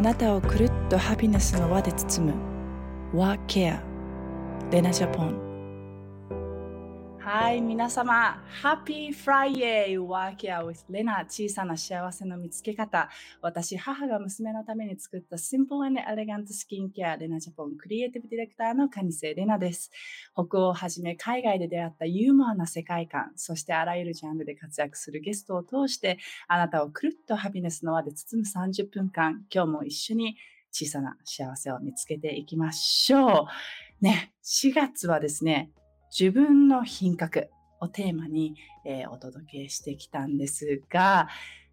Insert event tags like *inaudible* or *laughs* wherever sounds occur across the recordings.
あなたをくるっとハピネスの輪で包む。What Care レナジャポン。はい、皆様、Happy Friday! Work Here with Lena 小さな幸せの見つけ方。私、母が娘のために作った Simple and Elegant Skincare レナジャポンクリエイティブディレクターのカニセレナです。北欧をはじめ海外で出会ったユーモアな世界観、そしてあらゆるジャンルで活躍するゲストを通して、あなたをくるっとハピネスの輪で包む30分間、今日も一緒に小さな幸せを見つけていきましょう。ね、4月はですね、自分の品格をテーマに、えー、お届けしてきたんですが、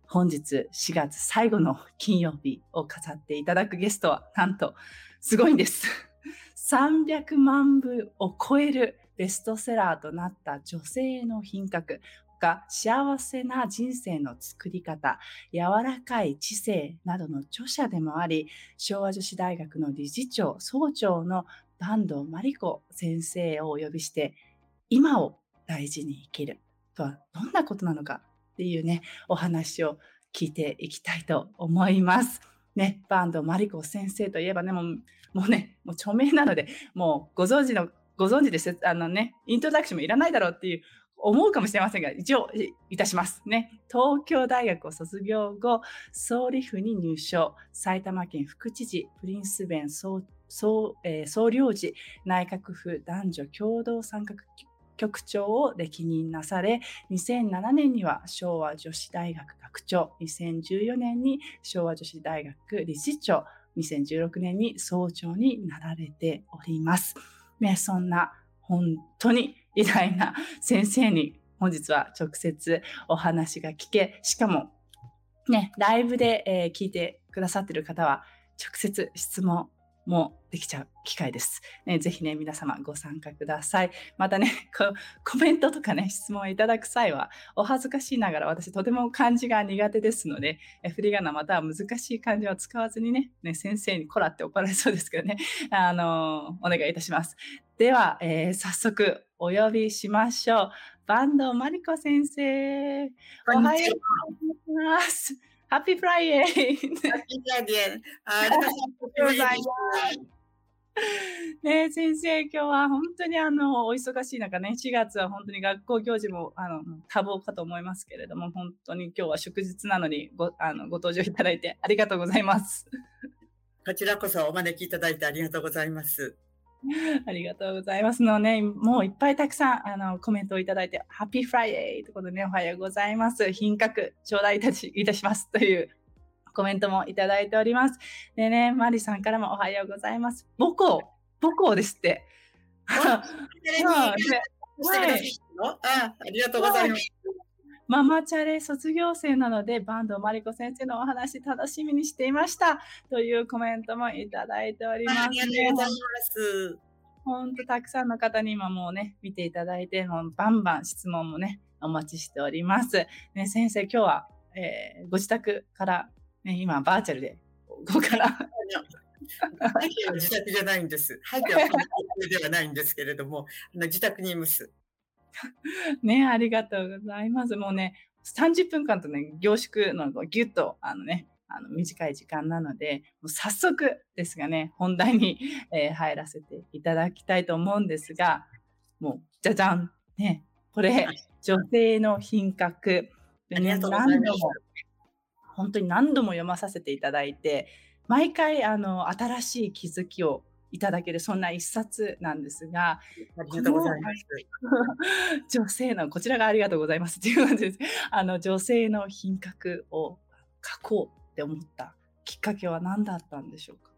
本日4月最後の金曜日を飾っていただくゲストは、なんと、すごいんです。*laughs* 300万部を超えるベストセラーとなった女性の品格が幸せな人生の作り方、柔らかい知性などの著者でもあり、昭和女子大学の理事長、総長の坂東真理子先生をお呼びして、今を大事に生きるとはどんなことなのかっていうね、お話を聞いていきたいと思います。ね、坂東真理子先生といえばね、もうもうね、もう著名なので、もうご存知の、ご存知ですあのね、イントロダクションもいらないだろうっていう思うかもしれませんが、一応いたしますね。東京大学を卒業後、総理府に入所、埼玉県副知事、プリンスベン総総,、えー、総領事内閣府男女共同参画局長を歴任なされ、2007年には昭和女子大学学長、2014年に昭和女子大学理事長、2016年に総長になられております。ね、そんな本当に偉大な先生に本日は直接お話が聞け、しかもね、ライブで、え、聞いてくださっている方は直接質問もできちゃう機会です。ね、ぜひね、皆様ご参加ください。またね、*laughs* コメントとかね、質問いただく際は、お恥ずかしいながら私とても漢字が苦手ですので、え振り仮名または難しい漢字を使わずにね、ね先生にこらって怒られそうですけどね、*laughs* あのお願いいたします。では、えー、早速お呼びしましょう。坂東真理子先生。おはようございます。 Happy Friday。Happy Friday。ありがとうございます。ね先生、今日は本当にあの、お忙しい中ね、4月は本当に学校行事も、あの、多忙かと思いますけれども、本当に今日は祝日なのにご、あの、ご登場いただいてありがとうございます。こちらこそお招きいただいてありがとうございます。*laughs* ありがとうございますのね、もういっぱいたくさんあのコメントをいただいて、 Happy Friday ということでね、おはようございます。品格頂戴いたしいたしますというコメントもいただいております。でね、マリさんからもおはようございます。母校、母校ですって。あ *laughs* りがとうございます。ママチャレ卒業生なので、坂東真理子先生のお話楽しみにしていましたというコメントもいただいております。ありがとうございます。本当たくさんの方に今もうね、見ていただいて、もうバンバン質問もね、お待ちしております。ね、先生、今日は、えー、ご自宅から、ね、今バーチャルで、ここから。自宅じゃないんです。はではないんですけれども、自宅にいます。*laughs* ね、ありがとうございます。もうね、30分間とね、凝縮のギュッと、あのね、あの短い時間なので、もう早速ですがね、本題に、*laughs* えー、入らせていただきたいと思うんですが、もう、じゃじゃん。ね、これ、女性の品格。ありがとうございます。本当に何度も読まさせていただいて、毎回、あの、新しい気づきをいただけるそんな一冊なんですが、ありがとうございます。女性の、こちらがありがとうございますっていう感じです。*laughs* あの、女性の品格を書こうって思ったきっかけは何だったんでしょうか？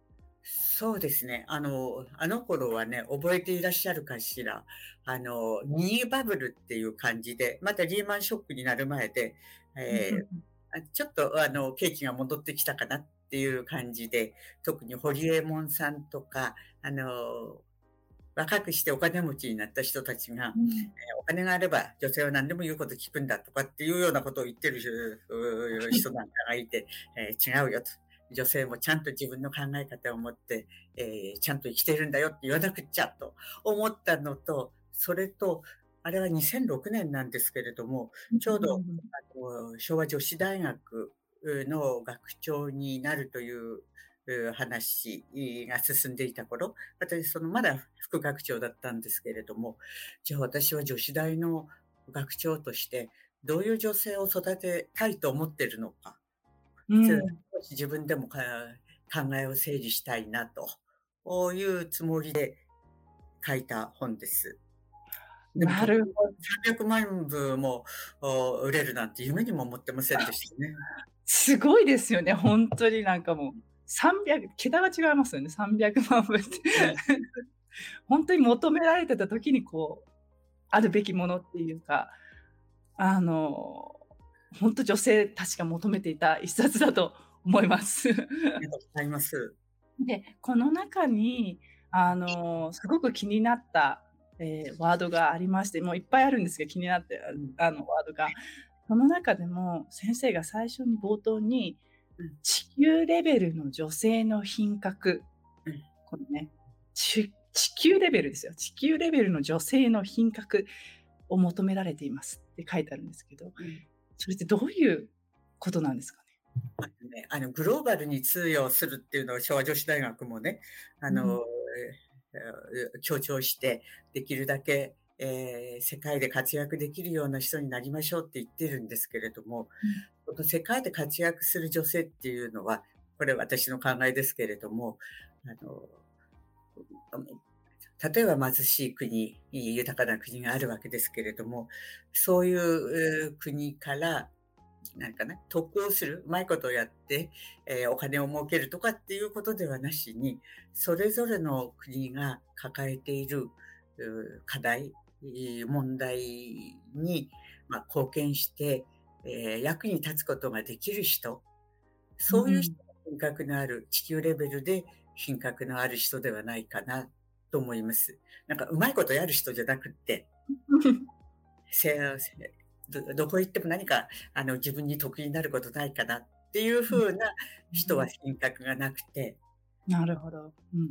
そうですね。あの、あの頃はね、覚えていらっしゃるかしら。あの、ミニバブルっていう感じで、またリーマンショックになる前で、えー、ちょっとあの、景気が戻ってきたかなっていう感じで、特に堀江門さんとか、あの、若くしてお金持ちになった人たちが、うん、えお金があれば女性は何でも言うこと聞くんだとかっていうようなことを言ってる人なんかがいて、えー、違うよと。女性もちゃんと自分の考え方を持って、えー、ちゃんと生きてるんだよって言わなくっちゃと思ったのと、それと、あれは2006年なんですけれども、ちょうど、あの昭和女子大学の学長になるという話が進んでいた頃、私そのまだ副学長だったんですけれども、じゃあ私は女子大の学長としてどういう女性を育てたいと思っているのか、うん、自分でも考えを整理したいなというつもりで書いた本です。なるほど。300万部も売れるなんて夢にも思ってませんでしたね。すごいですよね、本当になんかもう。300、桁が違いますよね、300万部って。本当に求められてた時にこう、あるべきものっていうか、あの、本当女性たちが求めていた一冊だと思います。ありがとうございます。で、この中に、あの、すごく気になった、えー、ワードがありまして、もういっぱいあるんですけど、気になってあのワードが。その中でも先生が最初に冒頭に、地球レベルの女性の品格、うん、このね地球レベルですよ。地球レベルの女性の品格を求められていますって書いてあるんですけど、うん、それってどういうことなんですかね？ねあのグローバルに通用するっていうのを昭和女子大学もねあの、うん、強調してできるだけえー、世界で活躍できるような人になりましょうって言ってるんですけれども、この世界で活躍する女性っていうのは、これ私の考えですけれども、あの例えば貧しい国、豊かな国があるわけですけれども、そういう国から、なんかね、得をする、うまいことをやって、えー、お金を儲けるとかっていうことではなしに、それぞれの国が抱えている課題、問題に、まあ、貢献して、えー、役に立つことができる人、そういう人が品格のある、地球レベルで品格のある人ではないかなと思います。なんかうまいことやる人じゃなくって、*laughs* どどこ行っても何かあの自分に得意になることないかなっていうふうな人は品格がなくて。なるほど、うん。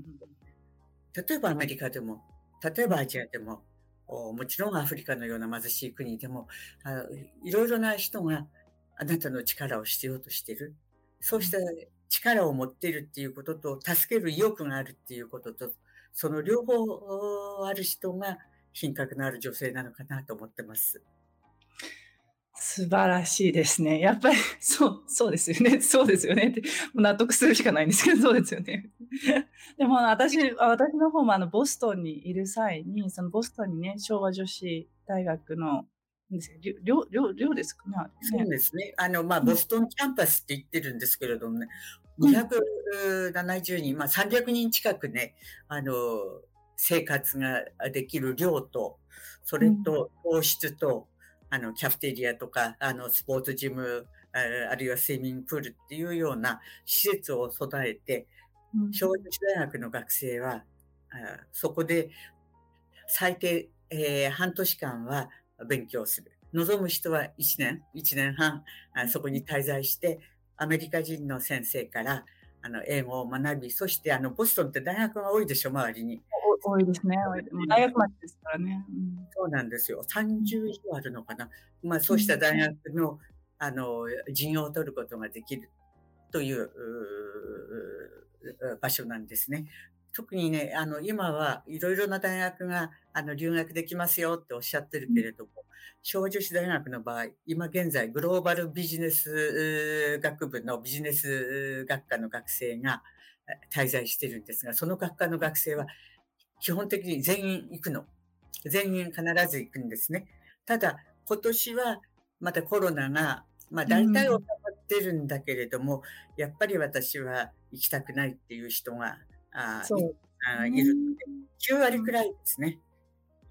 例えばアメリカでも、例えばアジアでも、もちろんアフリカのような貧しい国でも、あいろいろな人があなたの力を必要としている。そうした力を持っているっていうことと、助ける意欲があるっていうことと、その両方ある人が品格のある女性なのかなと思ってます。素晴らしいですね。やっぱり、そう、そうですよね。*laughs* そうですよねって、納得するしかないんですけど、*laughs* そうですよね。*laughs* でも私、私の方もあのボストンにいる際に、そのボストンにね、昭和女子大学の、寮、寮、寮ですかね。そうですね。あの、まあ、ボストンキャンパスって言ってるんですけれどもね、270人、まあ、300人近くね、あの、生活ができる寮と、それと、糖質と、あの、キャフテリアとか、あの、スポーツジム、あるいはスイミングプールっていうような施設を備えて、小女子大学の学生は、そこで最低、えー、半年間は勉強する。望む人は1年、1年半、そこに滞在して、アメリカ人の先生からあの英語を学び、そしてあのボストンって大学が多いでしょ、周りに。多いですね。大学町ですからね。うん、そうなんですよ。30以上あるのかな。まあ、そうした大学の、あの、授業を取ることができるという場所なんですね。特にね、あの、今はいろいろな大学が、あの、留学できますよっておっしゃってるけれども、小女子大学の場合、今現在、グローバルビジネス学部のビジネス学科の学生が滞在してるんですが、その学科の学生は基本的に全員行くの。全員必ず行くんですね。ただ、今年はまたコロナが、まあ大体収まってるんだけれども、うん、やっぱり私は行きたくないっていう人がああいるので、9割くらいですね。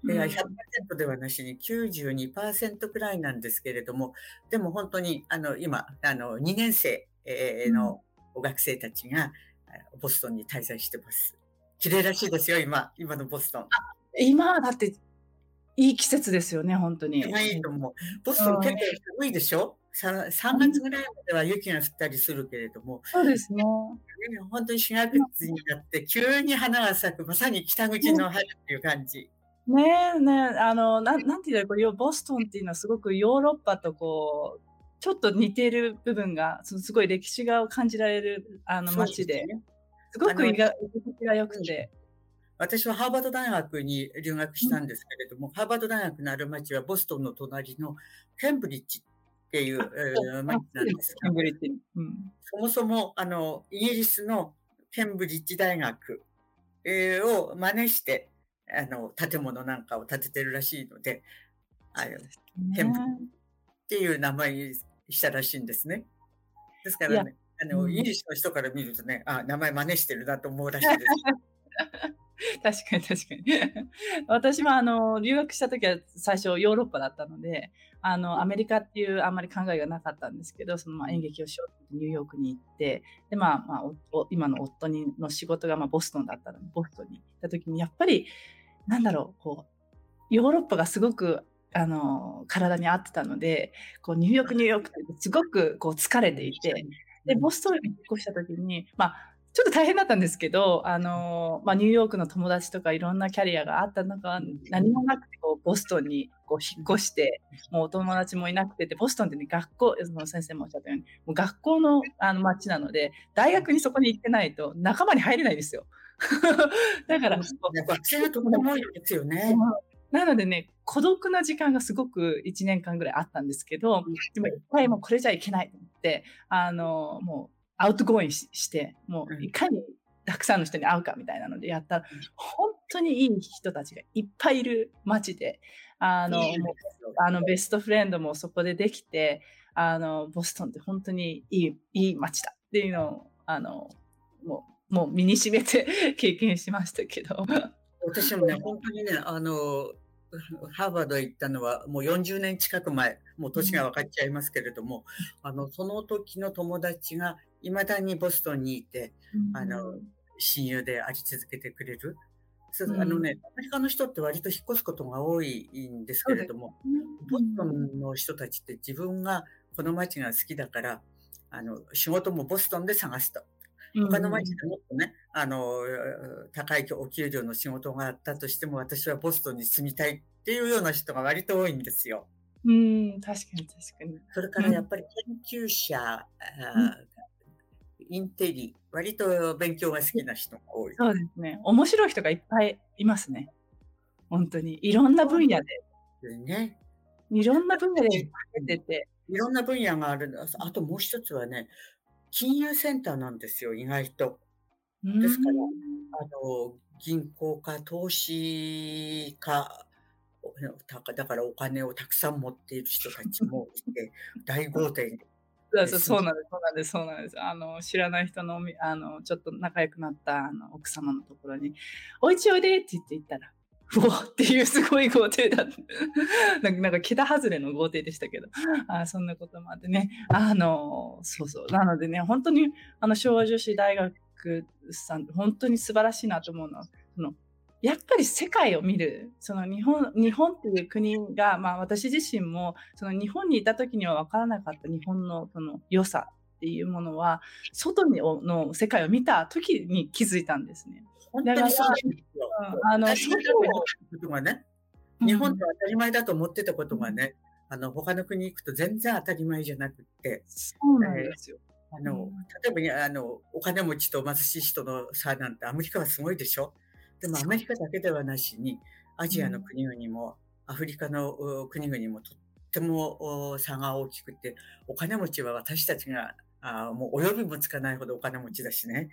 で100%ではなしに92%くらいなんですけれども、でも本当にあの今あの2年生の学生たちがボストンに滞在してます。綺麗らしいですよ、今、今のボストン。今だっていい季節ですよね、本当に。いいと思う。ボストン結構寒いでしょ？3, 3月ぐらいまでは雪が降ったりするけれども、そうですね。本当に4月になって急に花が咲く、まさに北口の春っていう感じ。ねえねあのななんていうかこれボストンっていうのはすごくヨーロッパとこうちょっと似ている部分がすごい歴史が感じられるあの街で。すごく意がが良くて。私はハーバード大学に留学したんですけれども、うん、ハーバード大学のある町はボストンの隣のケンブリッジっていう、えー、町なんです。ケンブリッジ、うん、そもそもあのイギリスのケンブリッジ大学、えー、を真似してあの建物なんかを建ててるらしいので、あのケンブっていう名前にしたらしいんですね。ですからね、あの、うん、イギリスの人から見るとね、あ、名前真似してるなと思うらしいです。*laughs* 確かに確かに。*laughs* 私もあの留学した時は最初ヨーロッパだったので、あのアメリカっていうあんまり考えがなかったんですけど、そのまあ演劇をしようってニューヨークに行って、でまあまあ今の夫にの仕事がまあボストンだったので、ボストンに行った時にやっぱりなんだろうこうヨーロッパがすごくあの体に合ってたので、こうニューヨークニューヨークってすごくこう疲れていて、でボストンに引っ越した時にまあちょっと大変だったんですけど、あのまあ、ニューヨークの友達とかいろんなキャリアがあった中、何もなくてこうボストンにこう引っ越して、もうお友達もいなくてで、ボストンって、ね、学校、その先生もおっしゃったように、もう学校のあの街なので、大学にそこに行ってないと仲間に入れないんですよ。*laughs* だから、学生ともいですよね。なのでね、孤独な時間がすごく1年間ぐらいあったんですけど、でも一回もこれじゃいけないと思って、あの、もう outgoing して、もういかにたくさんの人に会うかみたいなのでやったら、本当にいい人たちがいっぱいいる街で、あの、もうあの best friend もそこでできて、あの、ボストンって本当にいい、いい街だっていうのを、あの、もう、もう身にしめて経験しましたけど。私もね、本当にね、あの、ハーバード行ったのはもう40年近く前、もう年が分かっちゃいますけれども、あの、その時の友達がいまだにボストンにいて、あの、親友であり続けてくれる。あのね、アメリカの人って割と引っ越すことが多いんですけれども、ボストンの人たちって自分がこの街が好きだから、あの、仕事もボストンで探すと。他の町でもっとね、あの、高いお給料の仕事があったとしても、私はボストンに住みたいっていうような人が割と多いんですよ。うん、確かに確かに。それからやっぱり研究者、インテリ、割と勉強が好きな人が多い。そうですね。面白い人がいっぱいいますね。本当に。いろんな分野で。ね。いろんな分野で出てて。いろんな分野がある。あともう一つはね、金融センターなんですよ、意外と。ですから、あの、銀行か投資か、だからお金をたくさん持っている人たちも *laughs* いて、大豪邸そうそうなんです、そうなんです、そうなんです。あの、知らない人の、あの、ちょっと仲良くなったあの奥様のところに、おいちおいでって言って行ったら、うおっていうすごい豪邸だった。*laughs* なんか、なんか桁外れの豪邸でしたけど、あそんなこともあってね、あの、そうそう。なのでね、本当に、あの、昭和女子大学さん、本当に素晴らしいなと思うのは、そのやっぱり世界を見るその日本日本っていう国が、まあ、私自身もその日本にいた時には分からなかった日本のその良さっていうものは外の世界を見た時に気づいたんですね。だから、あの外がね、日本で当たり前だと思ってたことがね、うん、あの他の国行くと全然当たり前じゃなくて、そうなんですよ。あの例えば、あのお金持ちと貧しい人の差なんてアメリカはすごいでしょ？でもアメリカだけではなしに、アジアの国々も、アフリカの国々もとっても差が大きくて、お金持ちは私たちがあもう及びもつかないほどお金持ちだしね、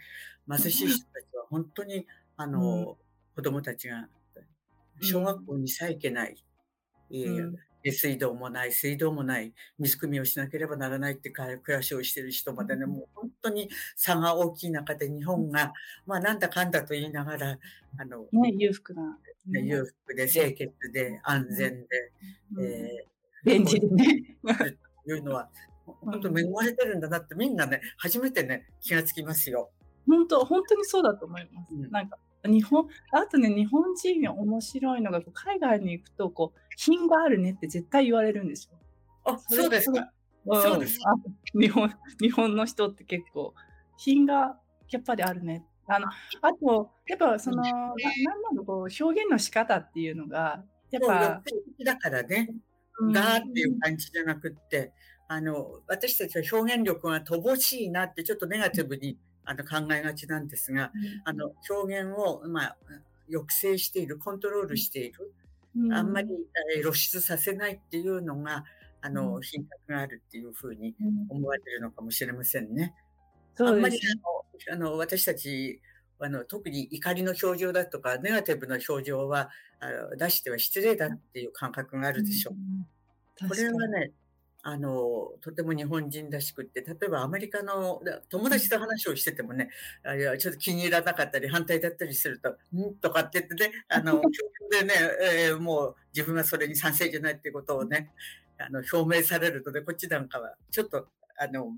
貧しい人たちは本当に、あの、うん、子供たちが小学校にさえ行けない、うん。下水道もない、水道もない、水汲みをしなければならないって暮らしをしている人までね、もう本当に差が大きい中で日本が、まあなんだかんだと言いながら、あの、ね、裕福な。ね、裕福で清潔で安全で、うん、えー、便利でね。いうのは、*laughs* 本当恵まれてるんだなってみんなね、初めてね、気がつきますよ。本当、本当にそうだと思います。うん、なんか、日本、あとね、日本人が面白いのが、海外に行くと、こう、品があるねって絶対言われるんですよ。あ、そうですか。そうです日本、日本の人って結構、品がやっぱりあるね。あの、あと、やっぱその、ななんだろう、こう、表現の仕方っていうのが、やっぱ。だからね、がっていう感じじゃなくって、あの、私たちは表現力が乏しいなってちょっとネガティブにあの考えがちなんですが、あの表現を、まあ、抑制している、コントロールしている、あんまり露出させないっていうのが、あの、品格があるっていうふうに思われるのかもしれませんね。あんまりあの私たちあの特に怒りの表情だとかネガティブな表情はあの出しては失礼だっていう感覚があるでしょう。これはねあのとても日本人らしくって例えばアメリカの友達と話をしててもねあちょっと気に入らなかったり反対だったりすると「ん?」とかって言ってねあの *laughs* でね、えー、もう自分がそれに賛成じゃないっていうことをねあの表明されるとでこっちなんかはちょっとあの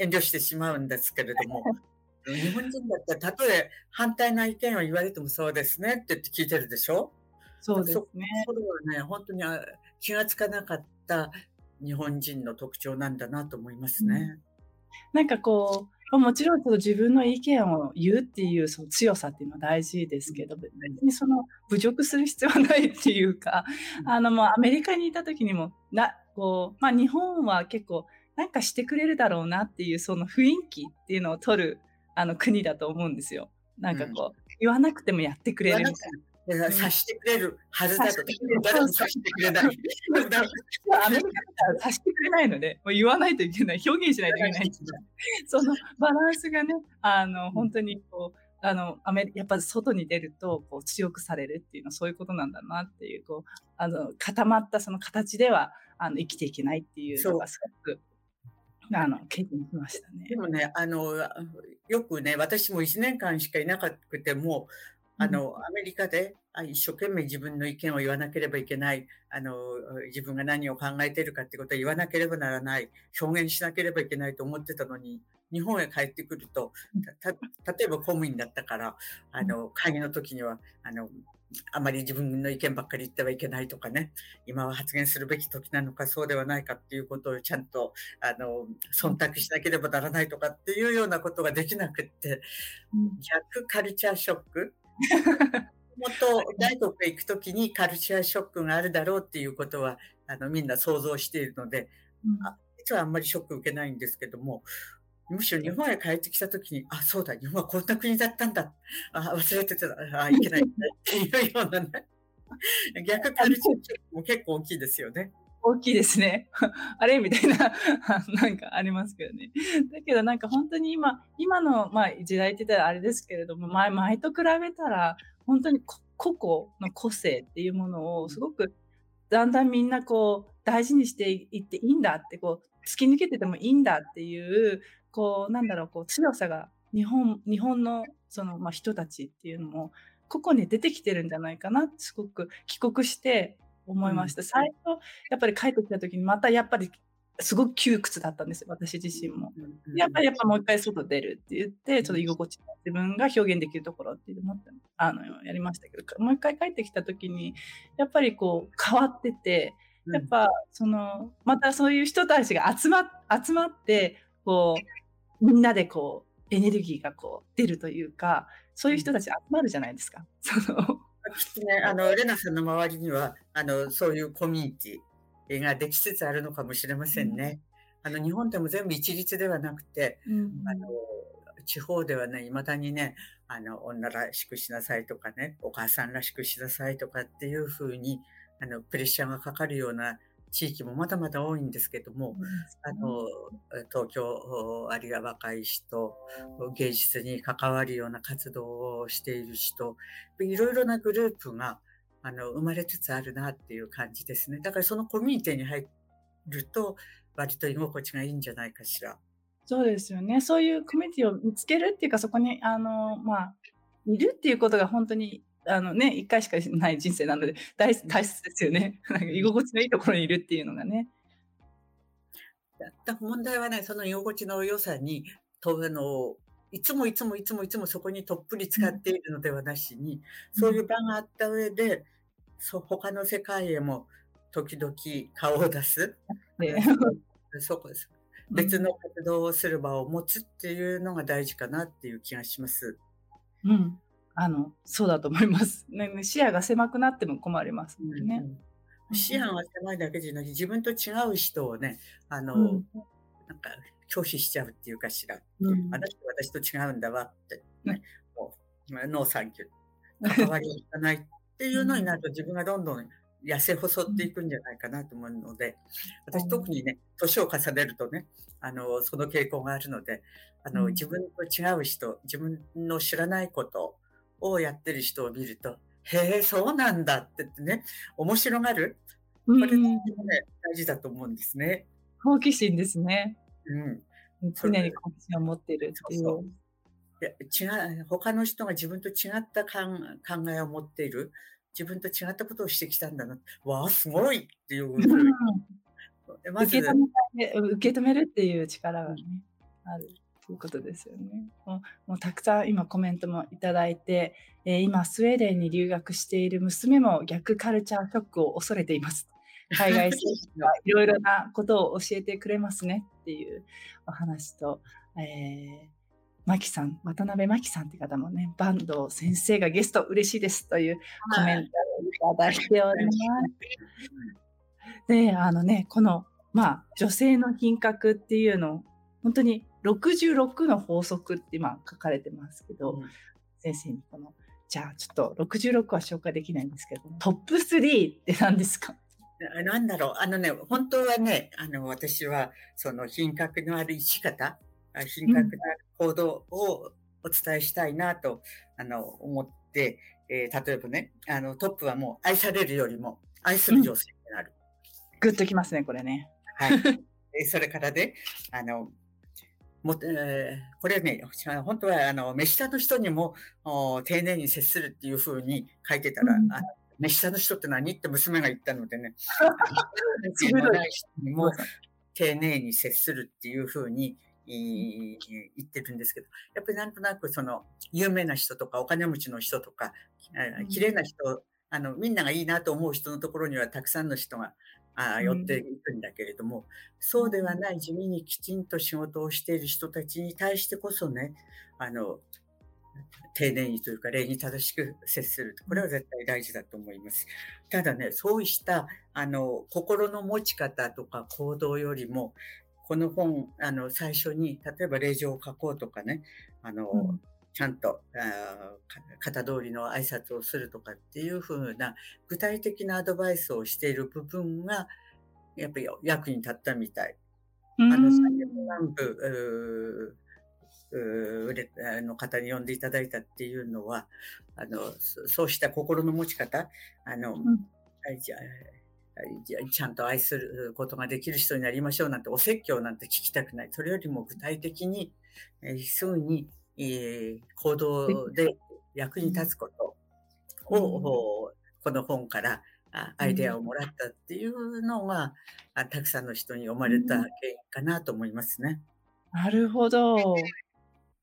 遠慮してしまうんですけれども *laughs* 日本人だったらたとえ反対な意見を言われてもそうですねって言って聞いてるでしょ？そうですね。それはね本当に気がつかなかった日本人の特徴なんだなと思いますね。うん、なんかこうもちろん自分の意見を言うっていうその強さっていうのは大事ですけど、別にその侮辱する必要はないっていうか、あのもうアメリカにいた時にもなこう、まあ、日本は結構なんかしてくれるだろうなっていうその雰囲気っていうのを取るあの国だと思思うんですよ。なんかこう、うん、言わなくてもやってくれるみたいな。察してくれるはずだと、誰も察してくれない。アメリカ察してくれないので、もう言わないといけない、表現しないといけない。そのバランスがね、あの本当にこう、あのアメやっぱ外に出るとこう強くされるっていうのはそういうことなんだなっていうこうあの固まったその形ではあの生きていけないっていうのがすごくあの経験しましたね。でもねあのよくね私も1年間しかいなくてもあの、アメリカで一生懸命自分の意見を言わなければいけない、あの、自分が何を考えているかってことを言わなければならない、表現しなければいけないと思ってたのに、日本へ帰ってくると、例えば公務員だったから、あの、会議の時には、あの、あまり自分の意見ばっかり言ってはいけないとかね、今は発言するべき時なのかそうではないかっていうことをちゃんと、あの、忖度しなければならないとかっていうようなことができなくって、逆カルチャーショック、もっと外国へ行くときにカルチャーショックがあるだろうっていうことはあのみんな想像しているので、うん、あ実はあんまりショック受けないんですけどもむしろ日本へ帰ってきたときにあそうだ日本はこんな国だったんだ。あ忘れてた。あいけない。*laughs* っていうようなね。逆カルチャーショックも結構大きいですよね。大きいですね。*laughs* あれみたいな、*laughs* なんかありますけどね。だけどなんか本当に今、今の、まあ、時代って言ったらあれですけれども、前前と比べたら、本当に個々の個性っていうものをすごくだんだんみんなこう大事にしていっていいんだってこう突き抜けててもいいんだっていうこうなんだろうこう強さが日本日本のその、まあ、人たちっていうのも個々に出てきてるんじゃないかなすごく帰国して思いました。うん、最初、やっぱり帰ってきた時に、またやっぱりすごく窮屈だったんですよ、私自身も。やっぱりやっぱもう一回外出るって言って、ちょっと居心地自分が表現できるところって思ってあのやりましたけど、もう一回帰ってきた時に、やっぱりこう変わってて、やっぱそのまたそういう人たちが集ま集まってこうみんなでこうエネルギーがこう出るというかそういう人たち集まるじゃないですか。そのね、あの、レナさんの周りには、あの、そういうコミュニティができつつあるのかもしれませんね。うん、あの、日本でも全部一律ではなくて、うん、あの、地方ではね、未だにね、あの、女らしくしなさいとかね、お母さんらしくしなさいとかっていうふうに、あの、プレッシャーがかかるような地域もまだまだ多いんですけども、あの東京あるいは若い人芸術に関わるような活動をしている人いろいろなグループがあの生まれつつあるなっていう感じですね。だからそのコミュニティに入ると割と居心地がいいんじゃないかしら。そうですよね。そういうコミュニティを見つけるっていうかそこにあの、まあ、いるっていうことが本当にあのね、一回しかない人生なので大大切ですよね。*laughs* なんか居心地のいいところにいるっていうのがね。問題はね、その居心地の良さに、とあのいつもいつもいつもいつもそこにとっぷり使っているのではなしに、うん、そういう場があった上で、そ他の世界へも時々顔を出す。ね、*laughs* そこです。別の活動をする場を持つっていうのが大事かなっていう気がします。うん、あのそうだと思います。*laughs* ね、視野が狭くなっても困りますね。うんうん視野が狭いだけじゃなくて自分と違う人をねあの、うん、なんか拒否しちゃうっていうかしら。うんあの人私と違うんだわって、ね、もう、まあノーサンキュー。関わりがないっていうのになると自分がどんどん痩せ細っていくんじゃないかなと思うので、私特にね、年を重ねるとね、あの、その傾向があるので、あの、うん自分と違う人、自分の知らないことをやってる人を見ると、へえ、そうなんだってね、面白がる？うんこれね、大事だと思うんですね。好奇心ですね。うん。常に好奇心を持っているっていう。そういや違う他の人が自分と違った考考えを持っている自分と違ったことをしてきたんだなわあすごいっていうまず受け止受け止めるっていう力がね、あるということですよね。もうもうたくさん今コメントもいただいて、えー今スウェーデンに留学している娘も逆カルチャーショックを恐れています。*laughs* 海外生活はいろいろなことを教えてくれますねっていうお話と、えー、マキさん、渡辺真紀さんって方もね、坂東先生がゲスト嬉しいですというコメントをいただいております。で、あのね、この、まあ、女性の品格っていうのを、本当に66の法則って今書かれてますけど、うん先生にこの、じゃあちょっと66は紹介できないんですけど、トップ3って何ですか？ななんだろうあのね本当はねあの私はその品格のある生き方あ品格のある行動をお伝えしたいなと、あの思って、えー例えばねあのトップはもう愛されるよりも愛する女性になる。グッときますね、これね。はい。えーそれからね、あの、もえーこれね、本当はあの目下の人にもお丁寧に接するっていうふうに書いてたら、うん。目下の人って何？って娘が言ったのでね、*laughs* 鋭い。*laughs* のない人にも丁寧に接するっていうふうに言ってるんですけど、やっぱりなんとなくその有名な人とかお金持ちの人とか、綺麗な人、あのみんながいいなと思う人のところにはたくさんの人があ寄っていくんだけれども、そうではない地味にきちんと仕事をしている人たちに対してこそね、あの丁寧にというか礼儀正しく接する。これは絶対大事だと思います。ただね、そうしたあの心の持ち方とか行動よりも、この本、あの最初に例えば令状を書こうとかね、あの、うんちゃんとあ型通りの挨拶をするとかっていう風な具体的なアドバイスをしている部分がやっぱり役に立ったみたい。ああの、南部の方に呼んでいただいたっていうのは、あの、そそうした心の持ち方、あの、んはいじゃあじゃあちゃんと愛することができる人になりましょうなんてお説教なんて聞きたくない。それよりも具体的に、えーすぐに、えー行動で役に立つことを、この本からあアイデアをもらったっていうのが、あたくさんの人に読まれた原因かなと思いますね。なるほど。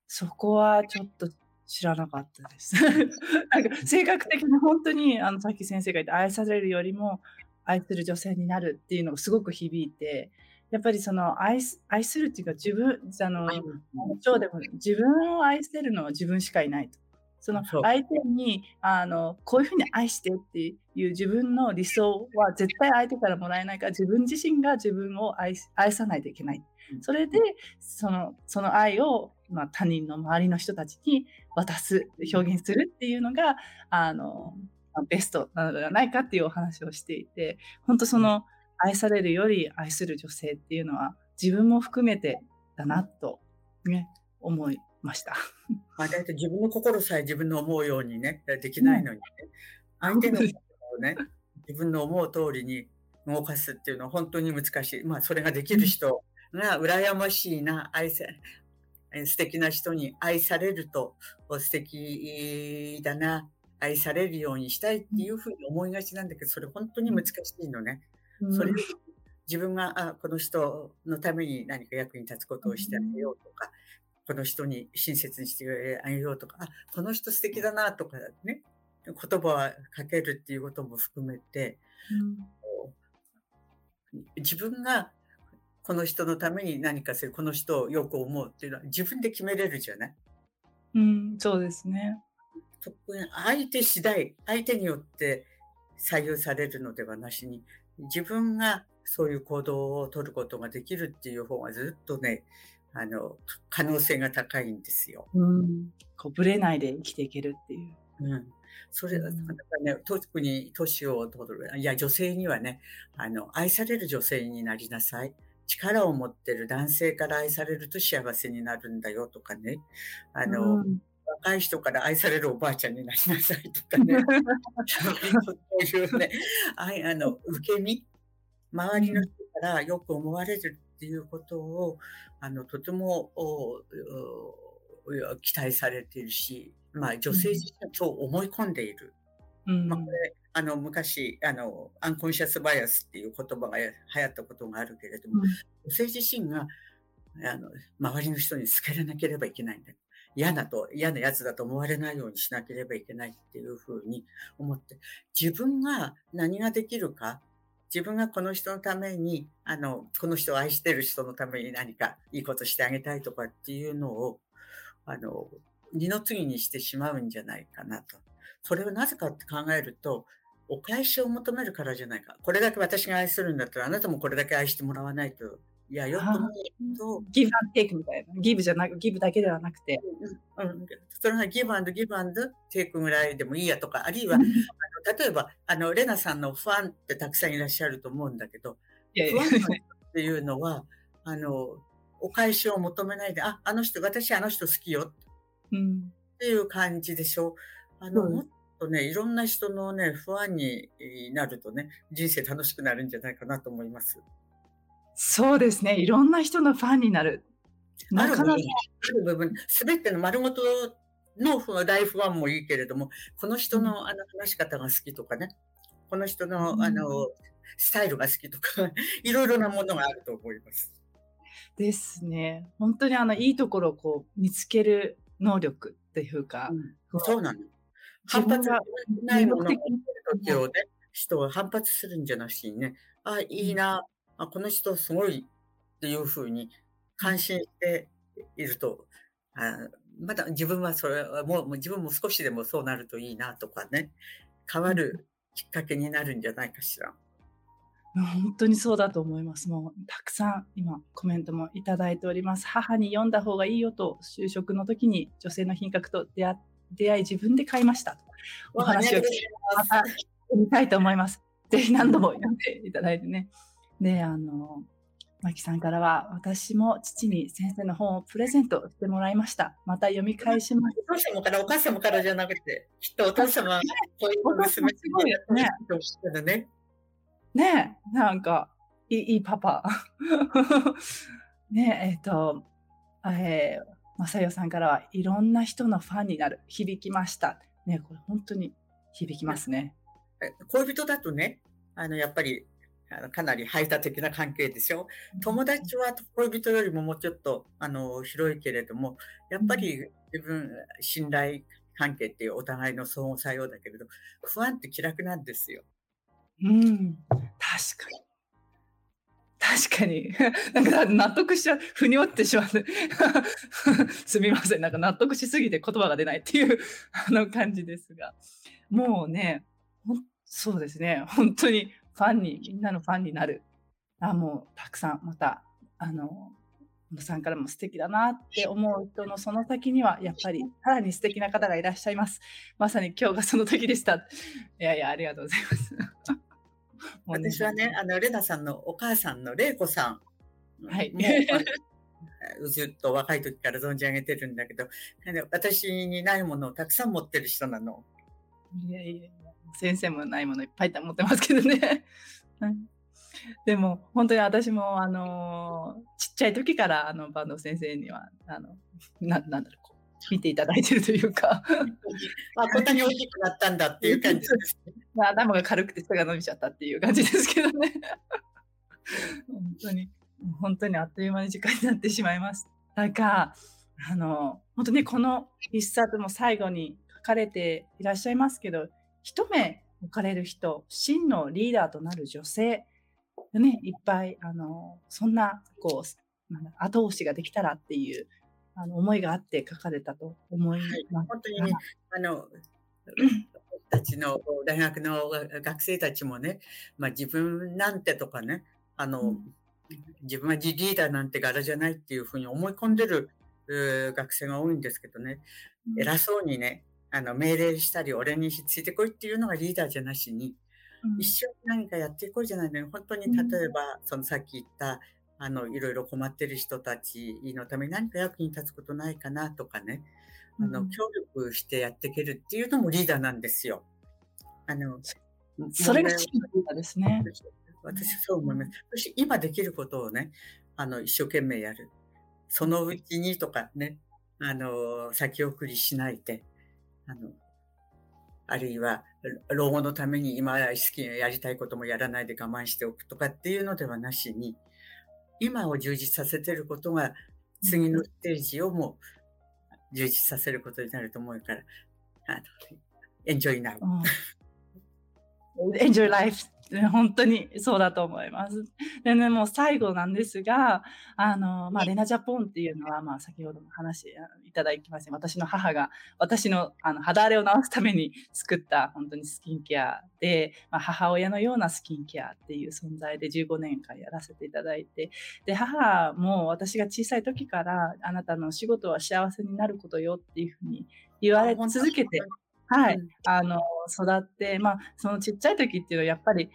そこはちょっと知らなかったです。*laughs* なんか性格的に本当にあのさっき先生が言った愛されるよりも愛する女性になるっていうのがすごく響いて、やっぱりその愛す愛するっていうか自分あの章でも自分を愛せるのは自分しかいないと。その相手にあのこういうふうに愛してっていう自分の理想は絶対相手からもらえないから自分自身が自分を愛さないといけない。それでそのその愛を、まあ、他人の周りの人たちに渡す表現するっていうのがあのまあベストなのではないかっていうお話をしていて本当その愛されるより愛する女性っていうのは自分も含めてだなと、ね、思いました。*laughs* まあ、だいたい自分の心さえ自分の思うようにね、できないのにね、相手の心をね、自分の思う通りに動かすっていうのは本当に難しい。まあ、それができる人が羨ましいな、愛せ、素敵な人に愛されると素敵だな、愛されるようにしたいっていうふうに思いがちなんだけど、それ本当に難しいのね。それ自分があこの人のために何か役に立つことをしてあげようとか、この人に親切にしてあげようとか、あこの人素敵だなとかね、言葉をかけるっていうことも含めて、自分がこの人のために何かする、この人をよく思うっていうのは自分で決めれるじゃない？うん、そうですね。特に相手次第、相手によって左右されるのではなしに、自分がそういう行動を取ることができるっていう方がずっとね、あの、可能性が高いんですよ。うん。こう、ぶれないで生きていけるっていう。うん。それ、だからね、特に年を取る、いや、女性にはね、あの、愛される女性になりなさい。力を持ってる男性から愛されると幸せになるんだよとかね。あの、うん、若い人から愛されるおばあちゃんになりなさいとかね。そういうね、愛あの受け身、周りの人からよく思われるっていうことを、あのとても期待されているし、まあ、女性自身はそう思い込んでいる。うん、まあ、これあの昔あのアンコンシャスバイアスっていう言葉が流行ったことがあるけれども、うん、女性自身があの周りの人に好かれなければいけないんだ嫌だと嫌なやつだと思われないようにしなければいけないっていうふうに思って自分が何ができるか自分がこの人のためにあのこの人を愛してる人のために何かいいことしてあげたいとかっていうのをあの二の次にしてしまうんじゃないかなと。それはなぜかって考えると、お返しを求めるからじゃないか。これだけ私が愛するんだったら、あなたもこれだけ愛してもらわないと。いや、よく思うと。ギブアンドテイクみたいな。ギブじゃなく、ギブだけではなくて。うん、それがギブアンドギブアンドテイクぐらいでもいいやとか、あるいは、あの例えば、あの、レナさんのファンってたくさんいらっしゃると思うんだけど、いやいやファンっていうのは、あの、お返しを求めないで、あ、あの人、私あの人好きよ。うん、っていう感じでしょ。あの、もっとね、いろんな人のね、不安になるとね、人生楽しくなるんじゃないかなと思います。そうですね。いろんな人のファンになる。なかなか。ある部分、すべての丸ごとの大ファンもいいけれども、この人のあの話し方が好きとかね、この人のあの、スタイルが好きとか、*laughs* いろいろなものがあると思います。ですね。本当にあの、いいところをこう見つける能力っていうか。うん、そうなの。反発がないものを時をね、人は反発するんじゃなしにね、あ、いいな、あ、この人すごいっていうふうに感心していると、あまだ自分はそれはもう自分も少しでもそうなるといいなとかね、変わるきっかけになるんじゃないかしら。本当にそうだと思います。もうたくさん今コメントもいただいております。母に読んだ方がいいよと就職の時に女性の品格と出会出会い自分で買いました。お話をまた読みたいと思います。ぜひ何度も読んでいただいてね。で、あの、マキさんからは、私も父に先生の本をプレゼントしてもらいました。また読み返します。お父様からお母様からじゃなくて、きっとお父様はこういう娘すごいね。ね。ねなんか、いいいいパパ。*laughs* ねえっ、ー、と、えー、まさよさんからはいろんな人のファンになる。響きました。ね、これ本当に響きますね。恋人だとね、あの、やっぱり、あのかなり排他的な関係でしょ？友達は恋人よりももうちょっと、あの、広いけれども、やっぱり自分、信頼関係っていうお互いの相互作用だけれど、不安って気楽なんですよ。うん、確かに。確かに。*laughs* なんか納得しちゃう、腑に落ちてしまう。*laughs* すみません。なんか納得しすぎて言葉が出ないっていう *laughs* あの感じですが。もうね、そうですね。本当にファンに、みんなのファンになる。あ、もうたくさんまた、あの、小野さんからも素敵だなって思う人のその先にはやっぱりさらに素敵な方がいらっしゃいます。まさに今日がその時でした。いやいや、ありがとうございます。*laughs* 私はね、あの、レナさんのお母さんの玲子さん。はい。*laughs* ずっと若い時から存じ上げてるんだけど、私にないものをたくさん持ってる人なの。いやいや、先生もないものいっぱい持ってますけどね。*laughs* でも本当に私もあのちっちゃい時からあの坂東先生にはあのななんだろう見ていただいてるというか。あこんなに大きくなったんだっていう感じです、ね、*laughs* 頭が軽くて背が伸びちゃったっていう感じですけどね。*laughs* 本当に。本当にあっという間に時間になってしまいましたがあの本当にこの一冊も最後に書かれていらっしゃいますけど一目置かれる人真のリーダーとなる女性。ねいっぱいあのそんなこう後押しができたらっていうあの思いがあって書かれたと思います。はい、本当にね、あの、*clears throat* たちの大学の学生たちもね、まあ、自分なんてとかね、あの、うん、自分はリーダーなんて柄じゃないっていうふうに思い込んでる学生が多いんですけどね、偉そうにね、あの命令したり、俺についてこいっていうのがリーダーじゃなしに、一緒に何かやっていこうじゃないのに、本当に例えば、そのさっき言った、あの、いろいろ困ってる人たちのために何か役に立つことないかなとかね、あの、協力してやっていけるっていうのもリーダーなんですよ。あの、それがチームですね。私はそう思います。私、今できることをね、あの、一生懸命やる。そのうちにとかね、あの、先送りしないで、あの、あるいは、老後のために今好きやりたいこともやらないで我慢しておくとかっていうのではなしに、今を充実させてることが、次のステージをも充実させることになると思うから、あの、エンジョイナウ。エンジョイライフ本当にそうだと思います。でね、もう最後なんですが、あの、まあ、レナジャポンっていうのは、まあ、先ほどの話いただきました私の母が、私のあの肌荒れを治すために作った本当にスキンケアで、まあ、母親のようなスキンケアっていう存在で15年間やらせていただいて、で、母も私が小さい時から、あなたの仕事は幸せになることよっていうふうに言われ続けて、はい、うん、あの育って、まあ、そのちっちゃい時っていうのはやっぱり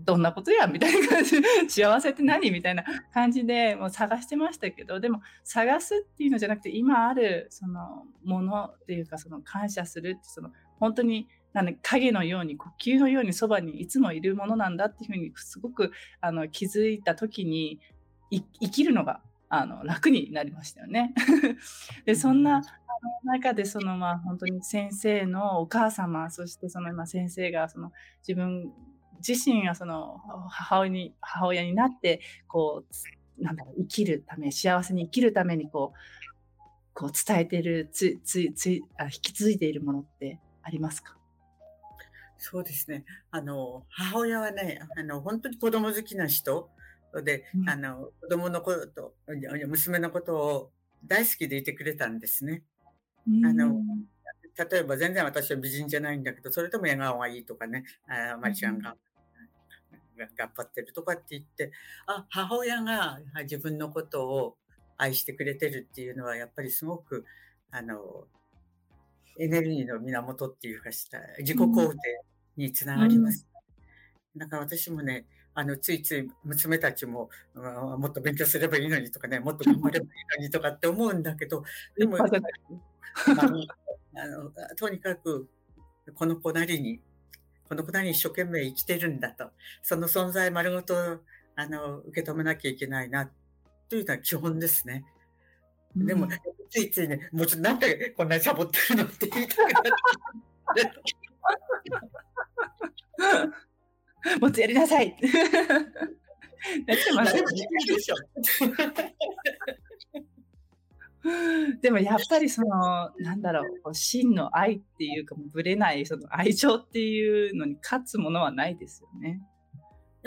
どんなことやみたいな感じ。*laughs* 幸せって何みたいな感じでもう探してましたけどでも探すっていうのじゃなくて今あるそのものっていうかその感謝するってその本当になん影のように呼吸のようにそばにいつもいるものなんだっていうふうにすごくあの気づいた時に生きるのがあの楽になりましたよね。*laughs* でそんな中でそのまあ本当に先生のお母様そしてその今先生がその自分自身がその母親に母親になってこうなんだろう生きるため幸せに生きるためにこうこう伝えてるつつつあ引き継いでいるものってありますか？そうですね。あの母親はねあの本当に子供好きな人で、うん、あの子供のこと娘のことを大好きでいてくれたんですね。あの、例えば全然私は美人じゃないんだけど、それとも笑顔がいいとかね、あまりちゃんが、頑張ってるとかって言って、あ、母親が自分のことを愛してくれてるっていうのは、やっぱりすごく、あの、エネルギーの源っていうかした、自己肯定につながります。うん、だから私もね、あの、ついつい娘たちも、もっと勉強すればいいのにとかね、もっと頑張ればいいのにとかって思うんだけど、でも、*laughs* *laughs* あのとにかくこの子なりにこの子なりに一生懸命生きてるんだとその存在丸ごとあの受け止めなきゃいけないなというのは基本ですね。でも、うん、ついついね、もうちょっとなんでこんなにサボってるのって言いたくなって。*laughs* もっとやりなさい。*laughs* なってますでしょ。*laughs* でもやっぱりそのなんだろう真の愛っていうかぶれないその愛情っていうのに勝つものはないですよね。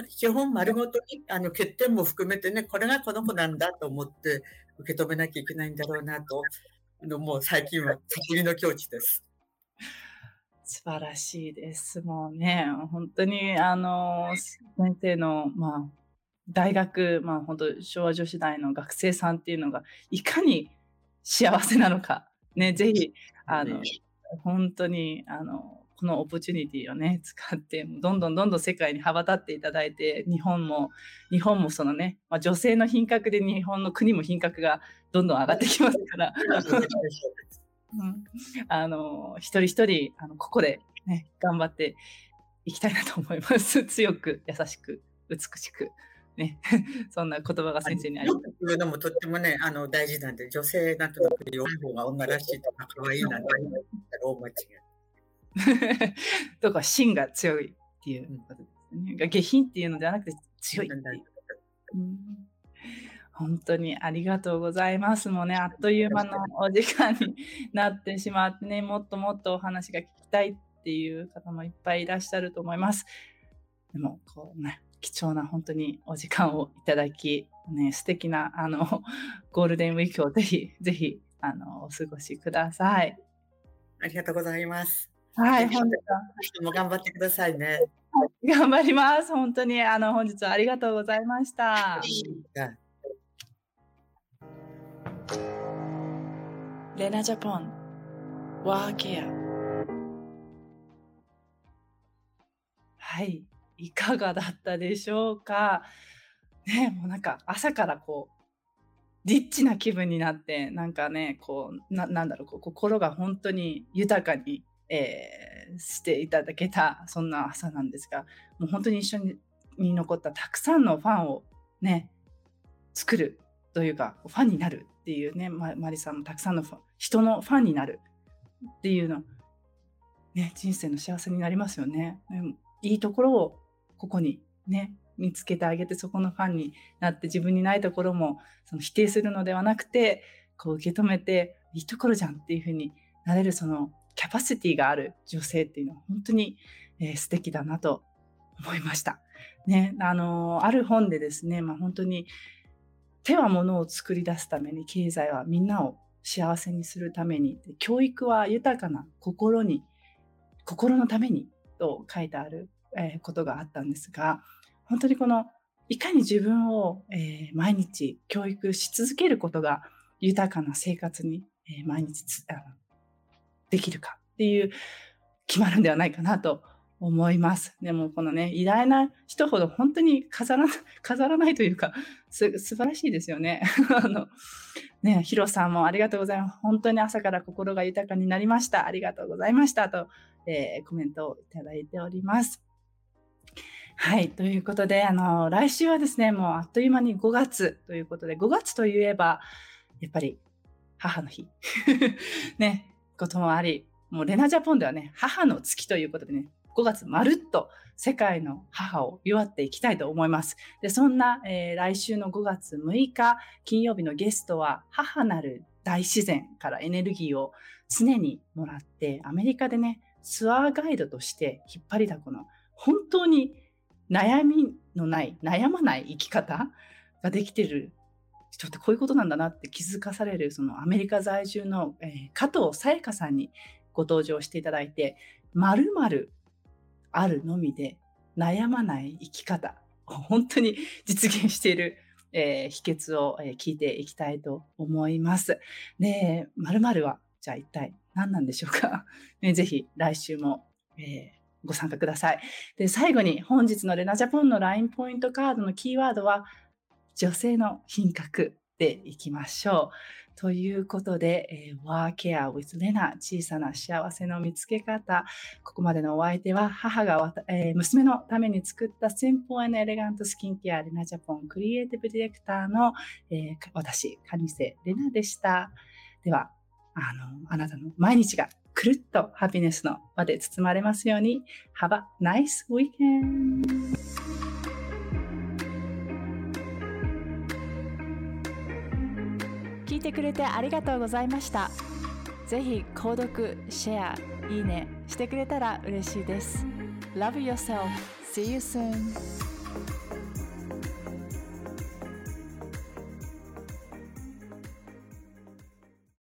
基本丸ごとにあの欠点も含めてねこれがこの子なんだと思って受け止めなきゃいけないんだろうなとあのもう最近は悟りの境地です。素晴らしいです。もうね本当にあの先生のまあ大学、まあ、本当昭和女子大の学生さんっていうのがいかに幸せなのか、ね、ぜひ、あの、本当に、あの、このオポチュニティをね、使って、どんどんどんどん世界に羽ばたっていただいて、日本も、日本もそのね、まあ、女性の品格で日本の国も品格がどんどん上がってきますから、うん、あの、一人一人、あのここでね、頑張っていきたいなと思います。強く、優しく、美しく。ね、*laughs* そんな言葉が先生にあります。言うのもとってもね、あの大事なんで、女性なんとなく弱い方が女らしいとか可愛いなんて言ったら大間違い。*laughs* とか芯が強いっていうことですね。うん、下品っていうのではなくて強いっていう。うん、本当にありがとうございます。もうね、あっという間のお時間になってしまってね、もっともっとお話が聞きたいっていう方もいっぱいいらっしゃると思います。でも、こうね、貴重な本当にお時間をいただき、ね、素敵なあの *laughs* ゴールデンウィークをぜひぜひあのお過ごしください。ありがとうございます。はい、本日も頑張ってくださいね。頑張ります。本当に、あの、本日はありがとうございました。レナジャポン、ワーケア。はい、いかがだったでしょうか？ね、もうなんか朝からこう、リッチな気分になって、なんかね、こう、ななんだろう、こう心が本当に豊かに、えー、していただけた、そんな朝なんですが、もう本当に一緒に残ったたくさんのファンをね、作るというか、ファンになるっていうね、ま、マリさんもたくさんの人のファンになるっていうの、ね、人生の幸せになりますよね。いいところをここにね、見つけてあげてそこのファンになって自分にないところもその否定するのではなくてこう受け止めていいところじゃんっていうふうになれるそのキャパシティがある女性っていうのは本当に、えー、素敵だなと思いました。ね、あのある本でですね、まあ、本当に手は物を作り出すために経済はみんなを幸せにするために教育は豊かな心に心のためにと書いてある、え、ことがあったんですが本当にこのいかに自分を、え、毎日教育し続けることが豊かな生活に、え、毎日あのできるかっていう決まるんではないかなと思います。でもこのね偉大な人ほど本当に飾ら *laughs* 飾らないというかす素晴らしいですよね。*laughs* あのねヒロさんもありがとうございます。本当に朝から心が豊かになりました。ありがとうございましたと、えー、コメントをいただいております。はい。ということで、あの、来週はですね、もうあっという間に5月ということで、5月といえば、やっぱり母の日。*laughs* ね、こともあり、もうレナジャポンではね、母の月ということでね、5月まるっと世界の母を祝っていきたいと思います。で、そんな、えー、来週の5月6日金曜日のゲストは母なる大自然からエネルギーを常にもらって、アメリカでね、ツアーガイドとして引っ張りだこの本当に悩みのない、悩まない生き方ができてる人ってこういうことなんだなって気づかされる、そのアメリカ在住の、えー、加藤さやかさんにご登場していただいて、まるまるあるのみで悩まない生き方、本当に実現している、えー、秘訣を、えー、聞いていきたいと思います。で、まるまるはじゃあ一体何なんでしょうか？*laughs* ね、ぜひ来週も、えーご参加ください。で、最後に本日のレナジャポンの LINE ポイントカードのキーワードは女性の品格でいきましょう。ということで、えー、ワーケア with レナ小さな幸せの見つけ方。ここまでのお相手は母が、えー、娘のために作ったシンプルエレガントスキンケアレナジャポンクリエイティブディレクターの、えー、私、カニセレナでした。では、あの、あなたの毎日がくるっとハピネスの輪で包まれますように。Have a nice weekend! 聞いてくれてありがとうございました。ぜひ購読、シェア、いいねしてくれたら嬉しいです。Love yourself. See you soon.